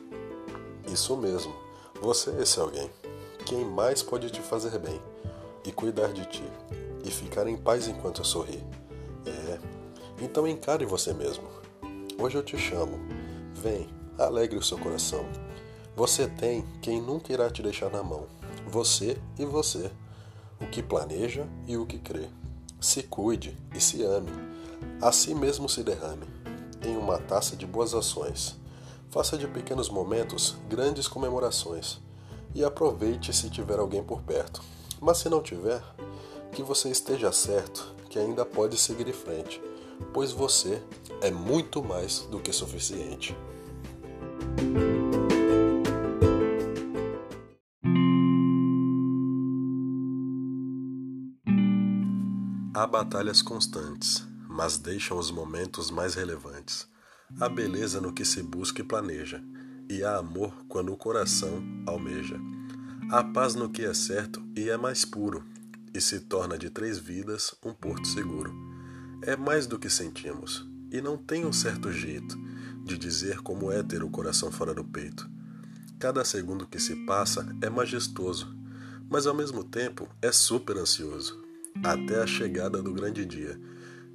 Isso mesmo, você é esse alguém. Quem mais pode te fazer bem e cuidar de ti e ficar em paz enquanto eu sorri? É, então encare você mesmo. Hoje eu te chamo Vem, alegre o seu coração. Você tem quem nunca irá te deixar na mão. Você e você. O que planeja e o que crê. Se cuide e se ame. A si mesmo se derrame. Em uma taça de boas ações. Faça de pequenos momentos grandes comemorações. E aproveite se tiver alguém por perto. Mas se não tiver, que você esteja certo que ainda pode seguir em frente, pois você é muito mais do que suficiente. Há batalhas constantes, mas deixam os momentos mais relevantes. Há beleza no que se busca e planeja, e há amor quando o coração almeja. Há paz no que é certo e é mais puro, e se torna de três vidas um porto seguro. É mais do que sentimos, e não tem um certo jeito de dizer como é ter o coração fora do peito. Cada segundo que se passa é majestoso, mas ao mesmo tempo é super ansioso, até a chegada do grande dia,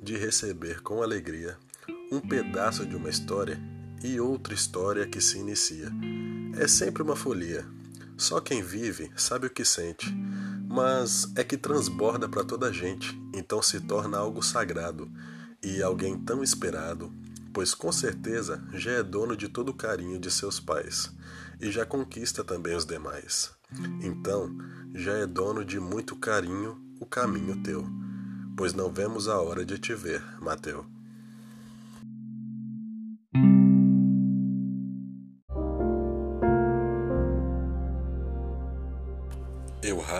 de receber com alegria um pedaço de uma história e outra história que se inicia. É sempre uma folia. Só quem vive sabe o que sente, mas é que transborda para toda a gente, então se torna algo sagrado e alguém tão esperado pois com certeza já é dono de todo o carinho de seus pais e já conquista também os demais. Então, já é dono de muito carinho o caminho teu, pois não vemos a hora de te ver, Mateu.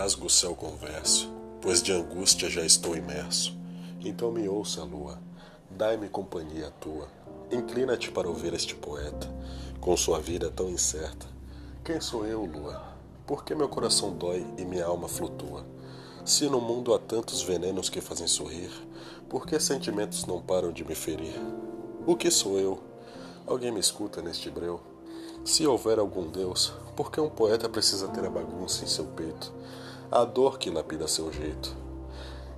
Rasgo o céu com verso, pois de angústia já estou imerso. Então me ouça, lua, dai-me companhia tua Inclina-te para ouvir este poeta, com sua vida tão incerta. Quem sou eu, lua? Por que meu coração dói e minha alma flutua? Se no mundo há tantos venenos que fazem sorrir, por que sentimentos não param de me ferir? O que sou eu? Alguém me escuta neste breu? Se houver algum Deus, por que um poeta precisa ter a bagunça em seu peito? A dor que lapida seu jeito.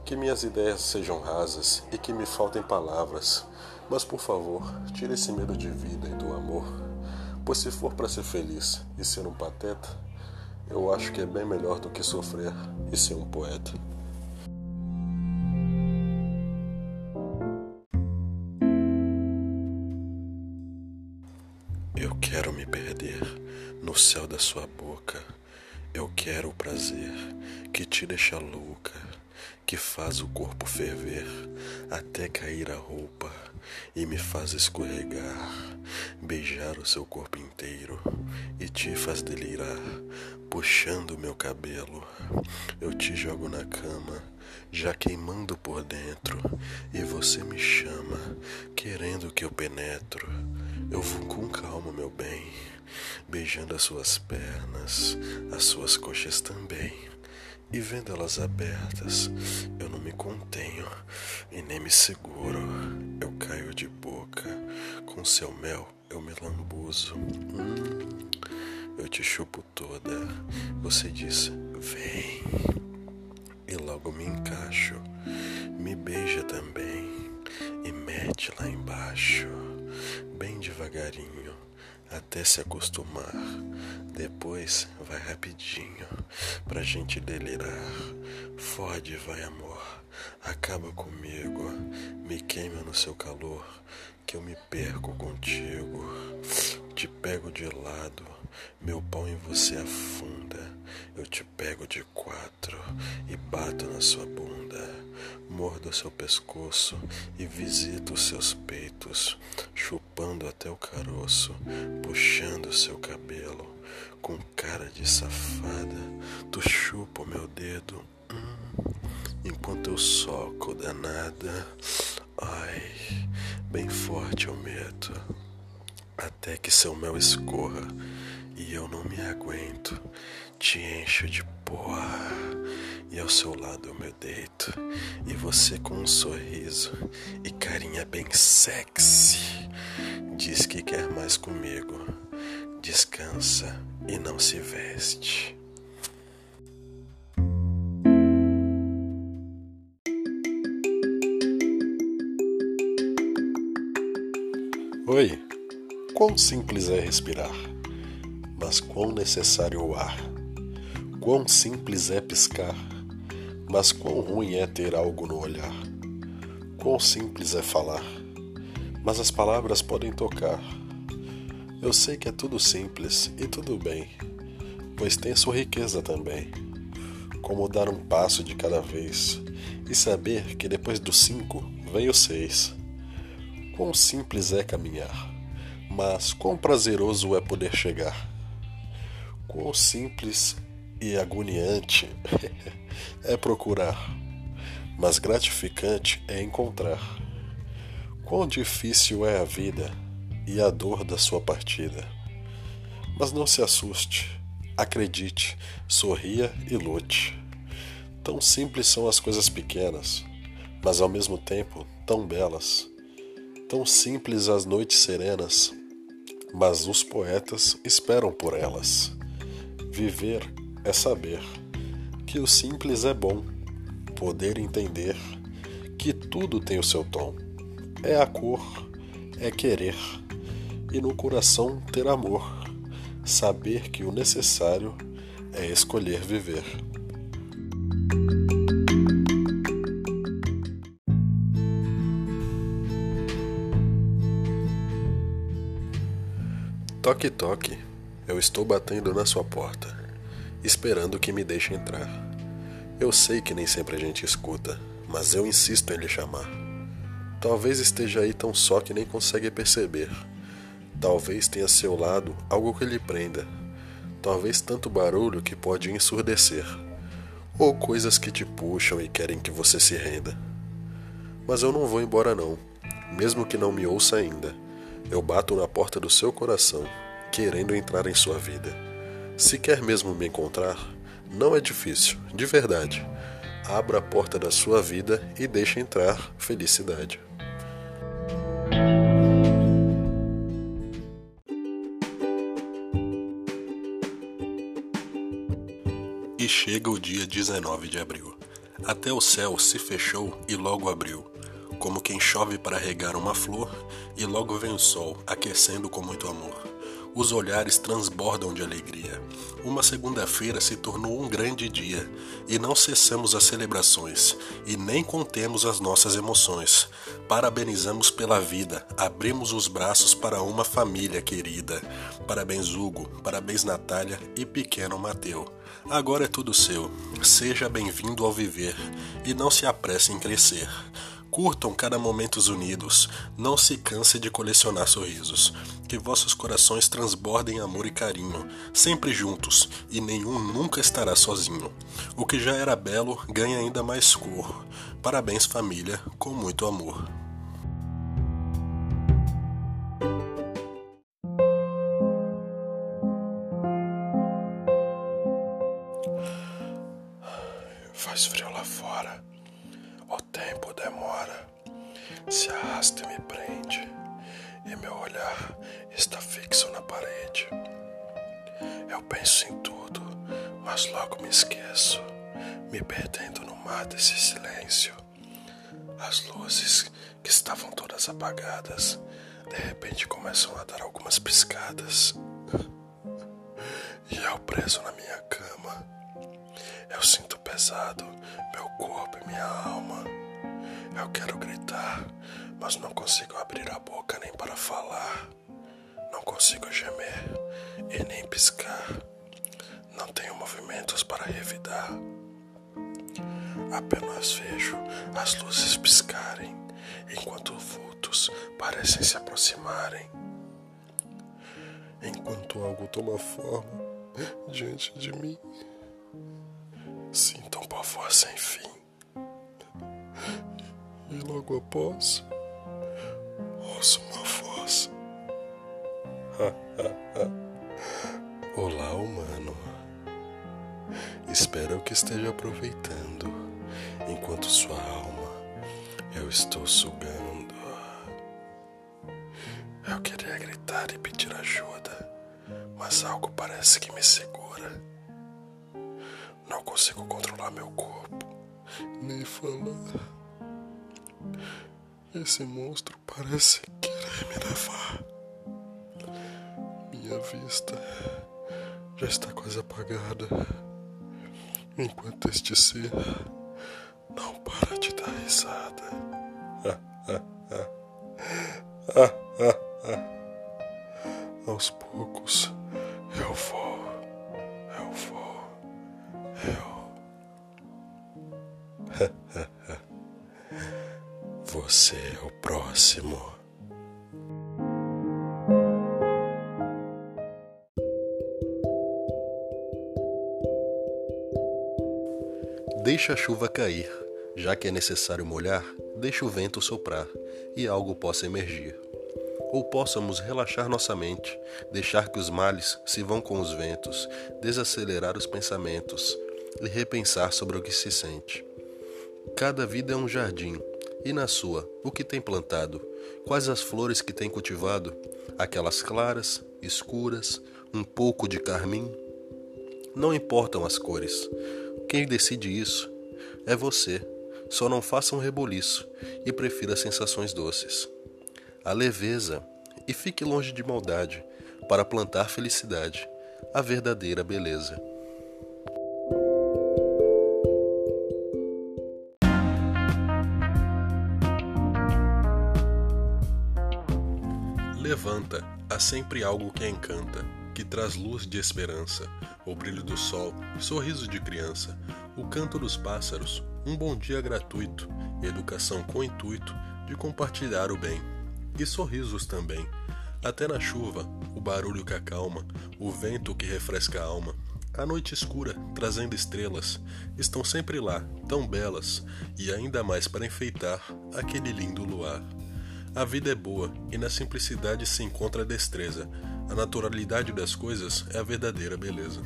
Que minhas ideias sejam rasas e que me faltem palavras mas por favor, tire esse medo de vida e do amor, pois se for para ser feliz e ser um pateta, eu acho que é bem melhor do que sofrer e ser um poeta. Eu quero me perder no céu da sua boca. Eu quero o prazer que te deixa louca, que faz o corpo ferver até cair a roupa e me faz escorregar, beijar o seu corpo inteiro e te faz delirar, puxando meu cabelo. Eu te jogo na cama, já queimando por dentro, e você me chama, querendo que eu penetro. Eu vou com calma, meu bem, beijando as suas pernas, as suas coxas também. E vendo elas abertas, eu não me contenho e nem me seguro. Eu caio de boca, com seu mel eu me lambuzo. Hum, eu te chupo toda. Você diz, vem. E logo me encaixo, me beija também e mete lá embaixo, bem devagarinho até se acostumar. Depois vai rapidinho pra gente delirar. Fode, vai amor, acaba comigo, me queima no seu calor, que eu me perco contigo. Te pego de lado, meu pau em você afunda. Eu te pego de quatro e bato na sua bunda. Mordo seu pescoço e visito seus peitos, chupando até o caroço, puxando seu cabelo. Com cara de safada, tu chupa o meu dedo, hum, enquanto eu soco danada. Ai, bem forte eu meto, até que seu mel escorra e eu não me aguento. Te encho de porra e ao seu lado eu me deito. E você com um sorriso e carinha bem sexy diz que quer mais comigo. Descansa e não se veste. Oi, quão simples é respirar, mas quão necessário o ar. Quão simples é piscar, mas quão ruim é ter algo no olhar. Quão simples é falar, mas as palavras podem tocar. Eu sei que é tudo simples e tudo bem, pois tem sua riqueza também. Como dar um passo de cada vez e saber que depois do cinco vem o seis. Quão simples é caminhar, mas quão prazeroso é poder chegar. Quão simples e agoniante é procurar, mas gratificante é encontrar. Quão difícil é a vida e a dor da sua partida. Mas não se assuste, acredite, sorria e lute. Tão simples são as coisas pequenas, mas ao mesmo tempo tão belas. Tão simples as noites serenas, mas os poetas esperam por elas. Viver é saber que o simples é bom, poder entender que tudo tem o seu tom. É a cor, é querer, e no coração ter amor, saber que o necessário é escolher viver. Toque, toque, eu estou batendo na sua porta esperando que me deixe entrar. Eu sei que nem sempre a gente escuta, mas eu insisto em lhe chamar. Talvez esteja aí tão só que nem consegue perceber. Talvez tenha a seu lado algo que lhe prenda. Talvez tanto barulho que pode ensurdecer. Ou coisas que te puxam e querem que você se renda. Mas eu não vou embora não, mesmo que não me ouça ainda. Eu bato na porta do seu coração, querendo entrar em sua vida. Se quer mesmo me encontrar, não é difícil, de verdade. Abra a porta da sua vida e deixe entrar felicidade. E chega o dia 19 de abril. Até o céu se fechou e logo abriu, como quem chove para regar uma flor, e logo vem o sol, aquecendo com muito amor os olhares transbordam de alegria. Uma segunda-feira se tornou um grande dia e não cessamos as celebrações e nem contemos as nossas emoções. Parabenizamos pela vida, abrimos os braços para uma família querida. Parabéns, Hugo, parabéns, Natália e pequeno Mateu. Agora é tudo seu. Seja bem-vindo ao viver e não se apresse em crescer. Curtam cada momento unidos, não se canse de colecionar sorrisos. Que vossos corações transbordem amor e carinho, sempre juntos, e nenhum nunca estará sozinho. O que já era belo ganha ainda mais cor. Parabéns, família, com muito amor. Logo me esqueço, me perdendo no mar desse silêncio. As luzes, que estavam todas apagadas, de repente começam a dar algumas piscadas. E eu preso na minha cama. Eu sinto pesado meu corpo e minha alma. Eu quero gritar, mas não consigo abrir a boca nem para falar. Não consigo gemer e nem piscar. Não tenho movimentos para revidar. Apenas vejo as luzes piscarem enquanto vultos parecem se aproximarem. Enquanto algo toma forma diante de mim. Sinto um pavor sem fim. E logo após, ouço uma voz. Olá, humano. Espero que esteja aproveitando enquanto sua alma eu estou sugando. Eu queria gritar e pedir ajuda, mas algo parece que me segura. Não consigo controlar meu corpo, nem falar. Esse monstro parece querer me levar. Minha vista já está quase apagada, enquanto este ser não para de dar risada. Aos poucos eu vou, eu vou. Você é o próximo. Deixa a chuva cair, já que é necessário molhar, deixa o vento soprar e algo possa emergir. Ou possamos relaxar nossa mente, deixar que os males se vão com os ventos, desacelerar os pensamentos e repensar sobre o que se sente. Cada vida é um jardim, e na sua, o que tem plantado? Quais as flores que tem cultivado? Aquelas claras, escuras, um pouco de carmim? Não importam as cores. Quem decide isso é você. Só não faça um reboliço e prefira sensações doces. A leveza e fique longe de maldade para plantar felicidade, a verdadeira beleza. Levanta, há sempre algo que encanta, que traz luz de esperança, o brilho do sol, sorriso de criança, o canto dos pássaros, um bom dia gratuito, educação com intuito de compartilhar o bem. E sorrisos também. Até na chuva, o barulho que acalma, o vento que refresca a alma, a noite escura, trazendo estrelas, estão sempre lá, tão belas, e ainda mais para enfeitar aquele lindo luar. A vida é boa e na simplicidade se encontra a destreza. A naturalidade das coisas é a verdadeira beleza.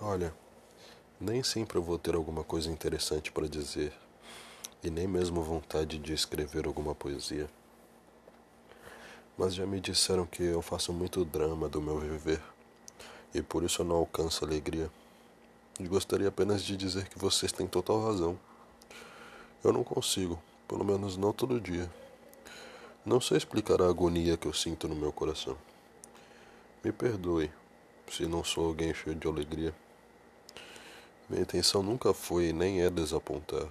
Olha, nem sempre eu vou ter alguma coisa interessante para dizer, e nem mesmo vontade de escrever alguma poesia. Mas já me disseram que eu faço muito drama do meu viver, e por isso eu não alcanço alegria. E gostaria apenas de dizer que vocês têm total razão. Eu não consigo, pelo menos não todo dia. Não sei explicar a agonia que eu sinto no meu coração. Me perdoe se não sou alguém cheio de alegria. Minha intenção nunca foi nem é desapontar,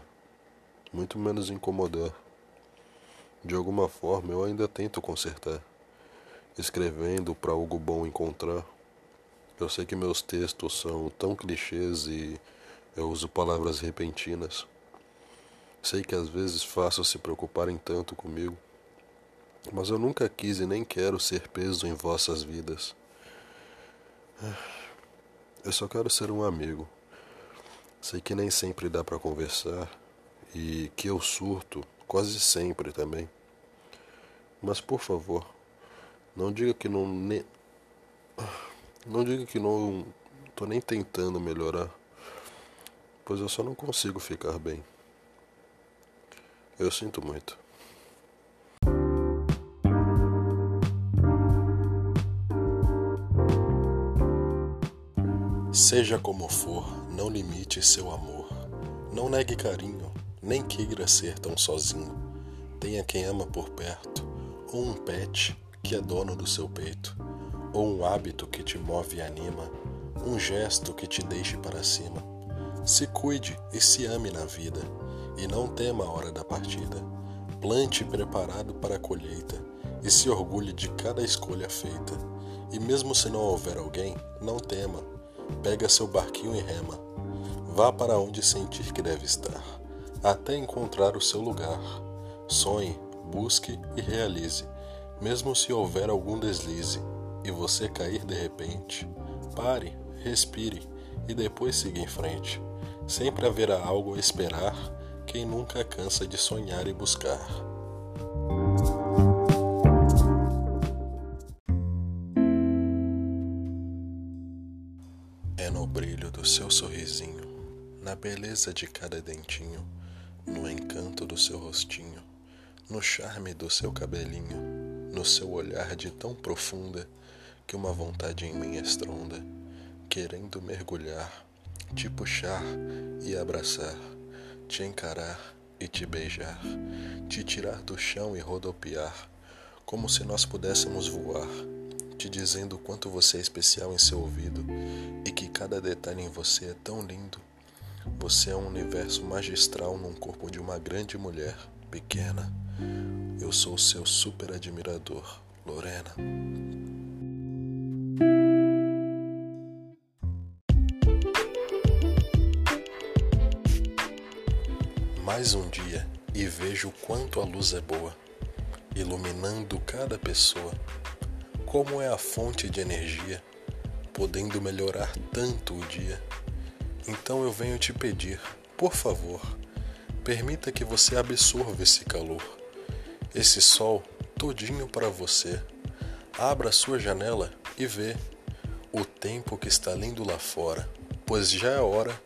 muito menos incomodar. De alguma forma eu ainda tento consertar, escrevendo para algo bom encontrar. Eu sei que meus textos são tão clichês e Eu uso palavras repentinas. Sei que às vezes faço se preocuparem tanto comigo, mas eu nunca quis e nem quero ser peso em vossas vidas. Eu só quero ser um amigo. Sei que nem sempre dá para conversar e que eu surto quase sempre também. Mas por favor, não diga que não ne... não diga que não tô nem tentando melhorar, pois eu só não consigo ficar bem. Eu sinto muito. Seja como for, não limite seu amor. Não negue carinho, nem queira ser tão sozinho. Tenha quem ama por perto, ou um pet que é dono do seu peito, ou um hábito que te move e anima, um gesto que te deixe para cima. Se cuide e se ame na vida, e não tema a hora da partida. Plante preparado para a colheita, e se orgulhe de cada escolha feita. E mesmo se não houver alguém, não tema Pega seu barquinho e rema. Vá para onde sentir que deve estar, até encontrar o seu lugar. Sonhe, busque e realize, mesmo se houver algum deslize e você cair de repente. Pare, respire e depois siga em frente. Sempre haverá algo a esperar quem nunca cansa de sonhar e buscar. Na beleza de cada dentinho, no encanto do seu rostinho, no charme do seu cabelinho, no seu olhar de tão profunda que uma vontade em mim estronda, querendo mergulhar, te puxar e abraçar, te encarar e te beijar, te tirar do chão e rodopiar, como se nós pudéssemos voar te dizendo quanto você é especial em seu ouvido e que cada detalhe em você é tão lindo. Você é um universo magistral num corpo de uma grande mulher pequena. Eu sou seu super admirador, Lorena. Mais um dia e vejo quanto a luz é boa, iluminando cada pessoa como é a fonte de energia, podendo melhorar tanto o dia. Então eu venho te pedir, por favor, permita que você absorva esse calor, esse sol todinho para você. Abra sua janela e vê o tempo que está lindo lá fora, pois já é hora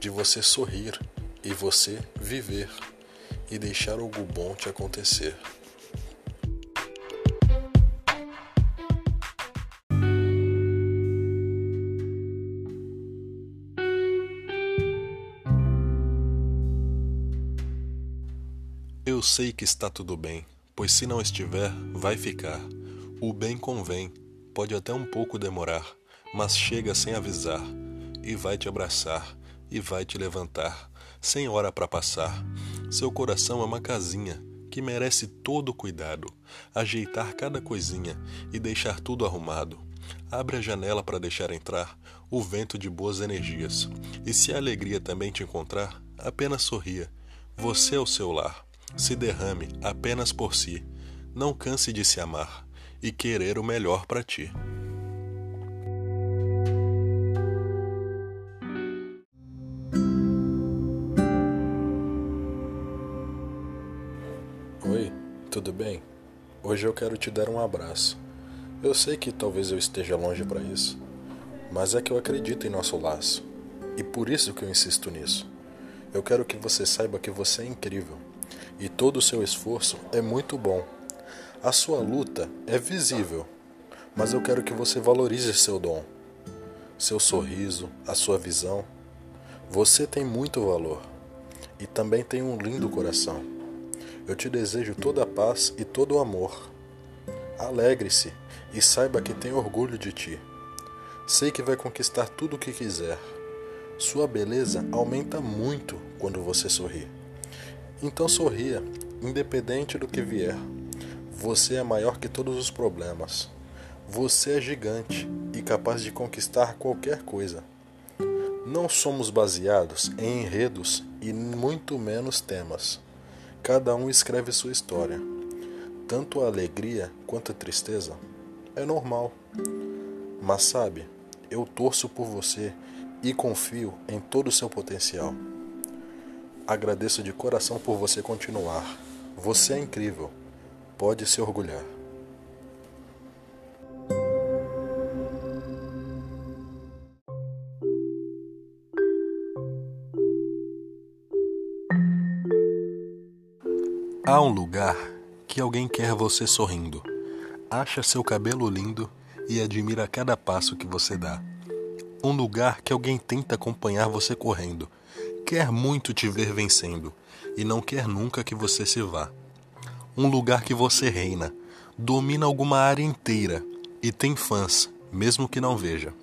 de você sorrir e você viver e deixar algo bom te acontecer. Sei que está tudo bem, pois se não estiver, vai ficar. O bem convém, pode até um pouco demorar, mas chega sem avisar, e vai te abraçar, e vai te levantar, sem hora para passar. Seu coração é uma casinha que merece todo cuidado, ajeitar cada coisinha e deixar tudo arrumado. Abre a janela para deixar entrar o vento de boas energias. E se a alegria também te encontrar, apenas sorria. Você é o seu lar se derrame apenas por si, não canse de se amar e querer o melhor para ti. Oi, tudo bem? Hoje eu quero te dar um abraço. Eu sei que talvez eu esteja longe para isso, mas é que eu acredito em nosso laço e por isso que eu insisto nisso. Eu quero que você saiba que você é incrível e todo o seu esforço é muito bom. A sua luta é visível, mas eu quero que você valorize seu dom, seu sorriso, a sua visão. Você tem muito valor e também tem um lindo coração. Eu te desejo toda a paz e todo o amor. Alegre-se e saiba que tenho orgulho de ti. Sei que vai conquistar tudo o que quiser. Sua beleza aumenta muito quando você sorri. Então sorria, independente do que vier. Você é maior que todos os problemas. Você é gigante e capaz de conquistar qualquer coisa. Não somos baseados em enredos e muito menos temas. Cada um escreve sua história. Tanto a alegria quanto a tristeza é normal. Mas sabe, eu torço por você e confio em todo o seu potencial. Agradeço de coração por você continuar. Você é incrível. Pode se orgulhar. Há um lugar que alguém quer você sorrindo, acha seu cabelo lindo e admira cada passo que você dá. Um lugar que alguém tenta acompanhar você correndo, quer muito te ver vencendo e não quer nunca que você se vá. Um lugar que você reina, domina alguma área inteira e tem fãs, mesmo que não veja.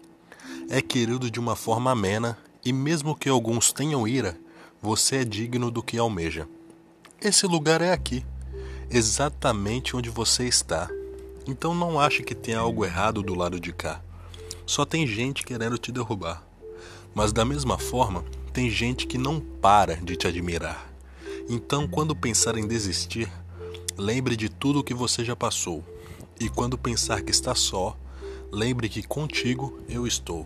É querido de uma forma amena e, mesmo que alguns tenham ira, você é digno do que almeja. Esse lugar é aqui, exatamente onde você está. Então não ache que tem algo errado do lado de cá. Só tem gente querendo te derrubar. Mas da mesma forma, tem gente que não para de te admirar. Então, quando pensar em desistir, lembre de tudo o que você já passou. E quando pensar que está só, lembre que contigo eu estou.